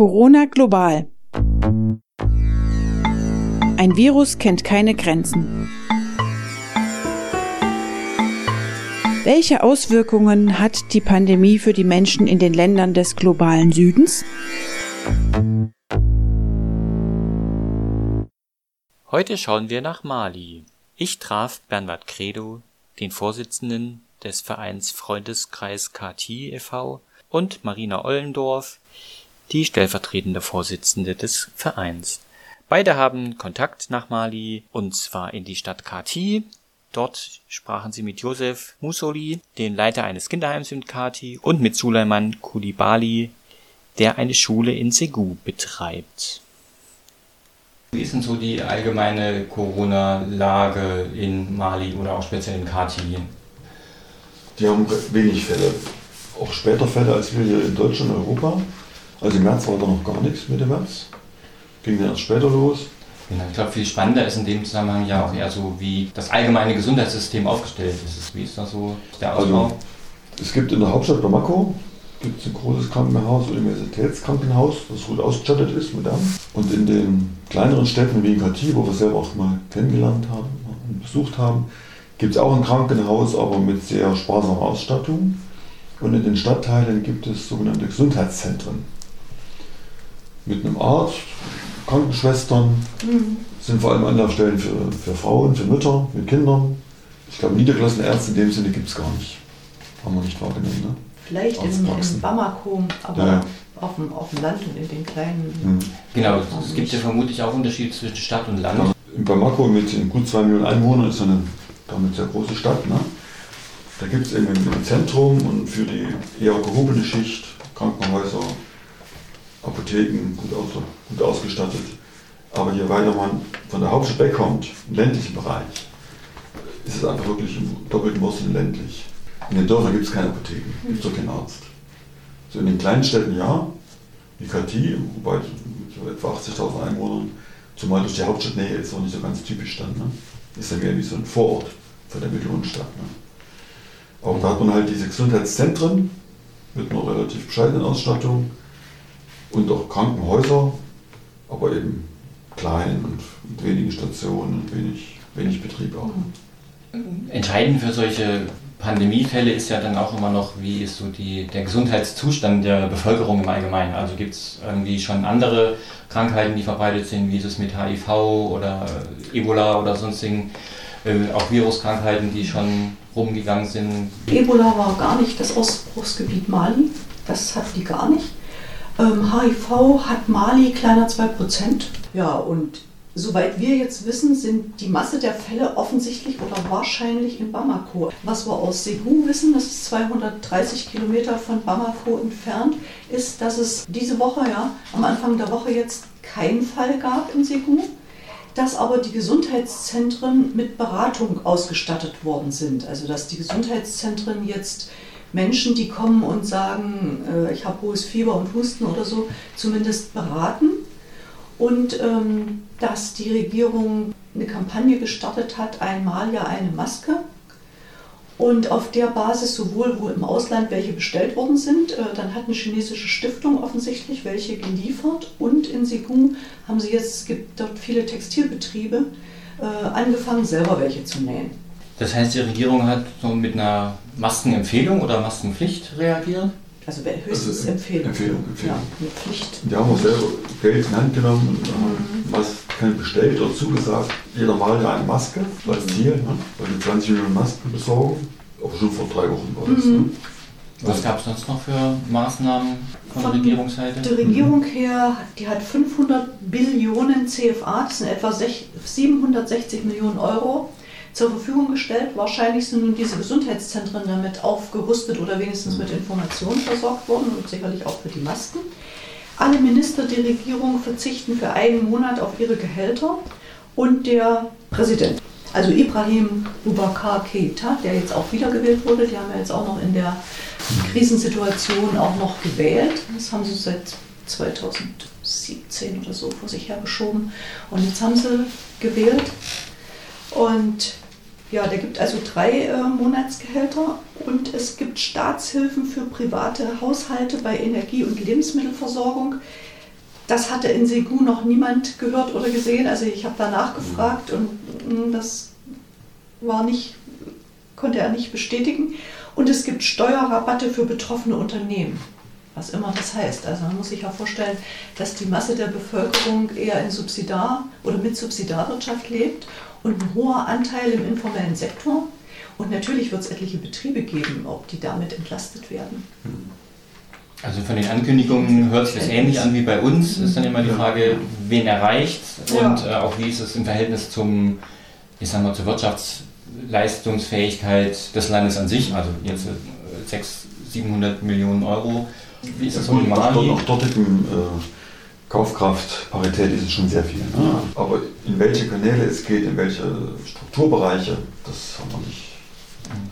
Corona global. Ein Virus kennt keine Grenzen. Welche Auswirkungen hat die Pandemie für die Menschen in den Ländern des globalen Südens? Heute schauen wir nach Mali. Ich traf Bernhard Credo, den Vorsitzenden des Vereins Freundeskreis KT e.V. und Marina Ollendorf, die stellvertretende Vorsitzende des Vereins. Beide haben Kontakt nach Mali und zwar in die Stadt Kati. Dort sprachen sie mit Josef Musoli, den Leiter eines Kinderheims in Kati, und mit Suleiman Kulibali, der eine Schule in Segu betreibt. Wie ist denn so die allgemeine Corona-Lage in Mali oder auch speziell in Kati? Die haben wenig Fälle. Auch später Fälle als wir hier in Deutschland und Europa. Also im März war da noch gar nichts, Mitte März. Ging dann erst später los. Genau, ich glaube, viel spannender ist in dem Zusammenhang ja auch eher so, wie das allgemeine Gesundheitssystem aufgestellt ist. Wie ist da so der Ausbau? Also, es gibt in der Hauptstadt Bamako gibt ein großes Krankenhaus, Universitätskrankenhaus, das gut ausgestattet ist, modern. Und in den kleineren Städten wie in Kati, wo wir selber auch mal kennengelernt haben und besucht haben, gibt es auch ein Krankenhaus, aber mit sehr sparsamer Ausstattung. Und in den Stadtteilen gibt es sogenannte Gesundheitszentren mit einem Arzt, Krankenschwestern, mhm. sind vor allem Anlaufstellen für, für Frauen, für Mütter, mit Kindern. Ich glaube, niedergelassene Ärzte in dem Sinne gibt es gar nicht. Haben wir nicht wahrgenommen. Ne? Vielleicht in, in, Bamako, aber ja. auf, dem, auf dem Land und in den kleinen. Mhm. Genau, es gibt ja vermutlich auch Unterschiede zwischen Stadt und Land. Ja. In Bamako mit gut zwei Millionen Einwohnern ist eine damit sehr große Stadt. Ne? Da gibt es eben ein Zentrum und für die eher gehobene Schicht Krankenhäuser, Apotheken gut, aus, gut ausgestattet. Aber je weiter man von der Hauptstadt wegkommt, im ländlichen Bereich, ist es einfach wirklich im doppelten Wurzeln ländlich. In den Dörfern gibt es keine Apotheken, gibt es doch keinen Arzt. So in den kleinen Städten ja, wie Kati, wobei so etwa 80.000 Einwohnern, zumal durch die Hauptstadtnähe ist auch nicht so ganz typisch dann. Ne? Ist ja mehr wie so ein Vorort von der Millionenstadt. Ne? Aber da hat man halt diese Gesundheitszentren mit einer relativ bescheidenen Ausstattung und auch Krankenhäuser, aber eben klein und mit wenigen Stationen und wenig, wenig Betrieb auch. Entscheidend für solche Pandemiefälle ist ja dann auch immer noch, wie ist so die, der Gesundheitszustand der Bevölkerung im Allgemeinen. Also gibt es irgendwie schon andere Krankheiten, die verbreitet sind, wie ist es mit HIV oder Ebola oder sonstigen, äh, auch Viruskrankheiten, die schon rumgegangen sind. Ebola war gar nicht das Ausbruchsgebiet Mali, das hat die gar nicht. Ähm, HIV hat Mali kleiner 2%. Ja, und soweit wir jetzt wissen, sind die Masse der Fälle offensichtlich oder wahrscheinlich in Bamako. Was wir aus Segu wissen, das ist 230 Kilometer von Bamako entfernt, ist, dass es diese Woche, ja, am Anfang der Woche jetzt keinen Fall gab in Segu dass aber die Gesundheitszentren mit Beratung ausgestattet worden sind. Also dass die Gesundheitszentren jetzt Menschen, die kommen und sagen, äh, ich habe hohes Fieber und Husten oder so, zumindest beraten. Und ähm, dass die Regierung eine Kampagne gestartet hat, einmal ja eine Maske. Und auf der Basis sowohl wo im Ausland welche bestellt worden sind, äh, dann hat eine chinesische Stiftung offensichtlich welche geliefert und in Sigung haben sie jetzt, es gibt dort viele Textilbetriebe, äh, angefangen selber welche zu nähen. Das heißt, die Regierung hat so mit einer Maskenempfehlung oder Maskenpflicht reagiert? Also höchstens also, Empfehlung. Empfehlung, Empfehlung. Ja, eine Pflicht. Die haben auch selber Geld in Hand genommen und mhm. Masken bestellt oder zugesagt. Jeder mal ja eine Maske als Ziel, ne? weil die 20 Millionen Masken besorgen. Auch schon vor drei Wochen war das. Mhm. Ne? Was gab es sonst noch für Maßnahmen von, von der Regierungsseite? Die Regierung her, die hat 500 Billionen CFA, das sind etwa 760 Millionen Euro zur Verfügung gestellt. Wahrscheinlich sind nun diese Gesundheitszentren damit aufgerüstet oder wenigstens mit Informationen versorgt worden und sicherlich auch für die Masken. Alle Minister der Regierung verzichten für einen Monat auf ihre Gehälter und der Präsident. Also Ibrahim Boubacar Keita, der jetzt auch wiedergewählt wurde, die haben ja jetzt auch noch in der Krisensituation auch noch gewählt. Das haben sie seit 2017 oder so vor sich hergeschoben. Und jetzt haben sie gewählt. Und ja, der gibt also drei äh, Monatsgehälter und es gibt Staatshilfen für private Haushalte bei Energie- und Lebensmittelversorgung. Das hatte in Segu noch niemand gehört oder gesehen. Also ich habe da nachgefragt und hm, das war nicht, konnte er nicht bestätigen. Und es gibt Steuerrabatte für betroffene Unternehmen was immer das heißt. Also man muss sich ja vorstellen, dass die Masse der Bevölkerung eher in Subsidar- oder mit Subsidarwirtschaft lebt und ein hoher Anteil im informellen Sektor. Und natürlich wird es etliche Betriebe geben, ob die damit entlastet werden. Also von den Ankündigungen hört sich das ähnlich an wie bei uns. Ist dann immer die Frage, wen erreicht und ja. äh, auch wie ist es im Verhältnis zum, ich sag mal, zur Wirtschaftsleistungsfähigkeit des Landes an sich. Also jetzt äh, 600, 700 Millionen Euro wie ist das so in Mali? Nach dortigem äh, Kaufkraftparität ist es schon sehr viel. Ne? Aber in welche Kanäle es geht, in welche Strukturbereiche, das haben wir nicht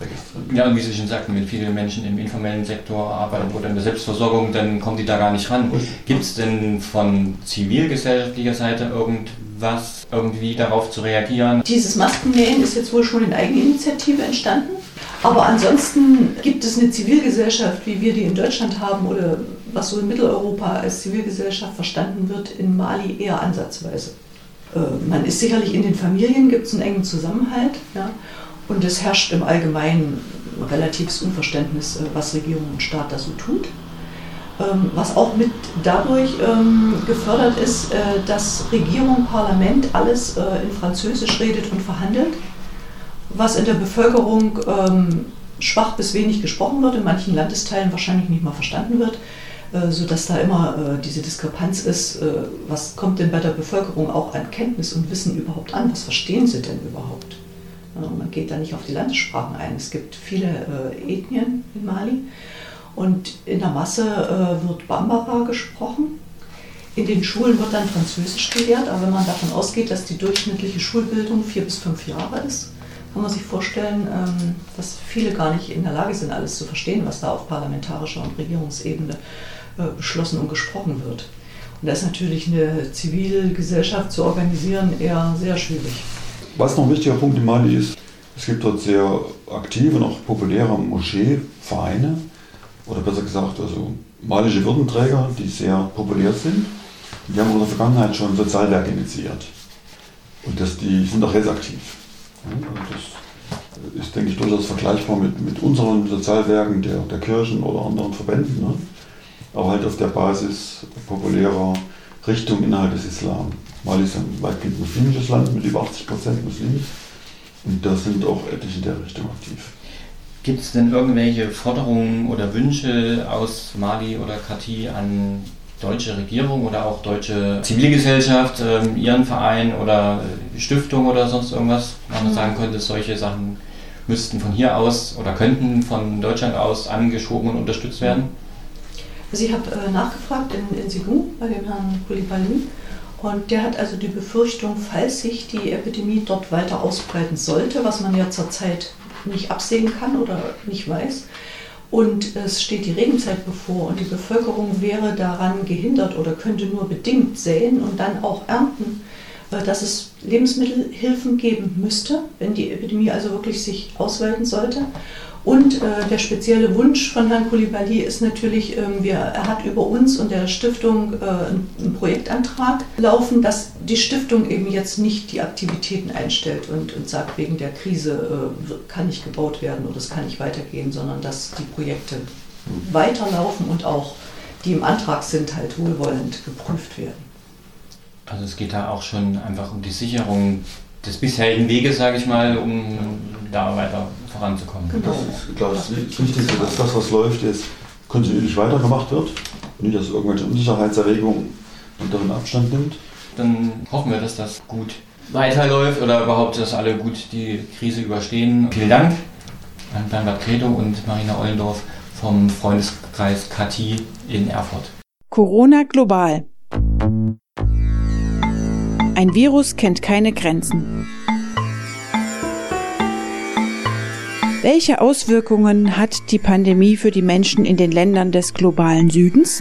registriert. Ja, und wie Sie schon sagten, wenn viele Menschen im informellen Sektor arbeiten oder in der Selbstversorgung, dann kommen die da gar nicht ran. Gibt es denn von zivilgesellschaftlicher Seite irgendwas, irgendwie darauf zu reagieren? Dieses Maskennähen ist jetzt wohl schon in Eigeninitiative entstanden. Aber ansonsten gibt es eine Zivilgesellschaft, wie wir die in Deutschland haben oder was so in Mitteleuropa als Zivilgesellschaft verstanden wird, in Mali eher ansatzweise. Äh, man ist sicherlich in den Familien, gibt es einen engen Zusammenhalt ja, und es herrscht im Allgemeinen relatives Unverständnis, äh, was Regierung und Staat da so tut. Ähm, was auch mit dadurch ähm, gefördert ist, äh, dass Regierung, Parlament alles in Französisch redet und verhandelt was in der Bevölkerung ähm, schwach bis wenig gesprochen wird, in manchen Landesteilen wahrscheinlich nicht mal verstanden wird, äh, sodass da immer äh, diese Diskrepanz ist, äh, was kommt denn bei der Bevölkerung auch an Kenntnis und Wissen überhaupt an, was verstehen sie denn überhaupt? Ja, man geht da nicht auf die Landessprachen ein. Es gibt viele äh, Ethnien in Mali und in der Masse äh, wird Bambara gesprochen. In den Schulen wird dann Französisch gelehrt, aber wenn man davon ausgeht, dass die durchschnittliche Schulbildung vier bis fünf Jahre ist, man sich vorstellen, ähm, dass viele gar nicht in der Lage sind, alles zu verstehen, was da auf parlamentarischer und Regierungsebene äh, beschlossen und gesprochen wird. Und da ist natürlich eine Zivilgesellschaft zu organisieren eher sehr schwierig. Was noch ein wichtiger Punkt in Mali ist, es gibt dort sehr aktive und auch populäre Moscheevereine oder besser gesagt also malische Würdenträger, die sehr populär sind. Die haben in der Vergangenheit schon Sozialwerke initiiert. Und das, die sind auch jetzt aktiv. Das ist, denke ich, durchaus vergleichbar mit, mit unseren Sozialwerken der, der Kirchen oder anderen Verbänden, ne? aber halt auf der Basis populärer Richtung innerhalb des Islam. Mali ist ein weitgehend muslimisches Land mit über 80 Prozent Muslimen und da sind auch etliche in der Richtung aktiv. Gibt es denn irgendwelche Forderungen oder Wünsche aus Mali oder Kati an deutsche Regierung oder auch deutsche Zivilgesellschaft, ähm, ihren Verein oder Stiftung oder sonst irgendwas, man mhm. sagen könnte, solche Sachen müssten von hier aus oder könnten von Deutschland aus angeschoben und unterstützt werden? Also ich habe äh, nachgefragt in, in Sigu bei dem Herrn Koulibaly und der hat also die Befürchtung, falls sich die Epidemie dort weiter ausbreiten sollte, was man ja zurzeit nicht absehen kann oder nicht weiß, und es steht die Regenzeit bevor und die Bevölkerung wäre daran gehindert oder könnte nur bedingt säen und dann auch ernten, dass es Lebensmittelhilfen geben müsste, wenn die Epidemie also wirklich sich ausweiten sollte. Und äh, der spezielle Wunsch von Herrn Koulibaly ist natürlich, ähm, wir, er hat über uns und der Stiftung äh, einen Projektantrag laufen, dass die Stiftung eben jetzt nicht die Aktivitäten einstellt und, und sagt, wegen der Krise äh, kann nicht gebaut werden oder es kann nicht weitergehen, sondern dass die Projekte weiterlaufen und auch die im Antrag sind, halt wohlwollend geprüft werden. Also es geht da auch schon einfach um die Sicherung des bisherigen Weges, sage ich mal, um da weiter voranzukommen. Genau. Das ist, klar, das Wichtigste, dass das, was läuft, jetzt kontinuierlich weitergemacht wird. Nicht, dass irgendwelche Unsicherheitserregungen unteren Abstand nimmt. Dann hoffen wir, dass das gut weiterläuft oder überhaupt, dass alle gut die Krise überstehen. Vielen Dank an Bernhard Credo und Marina Ollendorf vom Freundeskreis KT in Erfurt. Corona global. Ein Virus kennt keine Grenzen. Welche Auswirkungen hat die Pandemie für die Menschen in den Ländern des globalen Südens?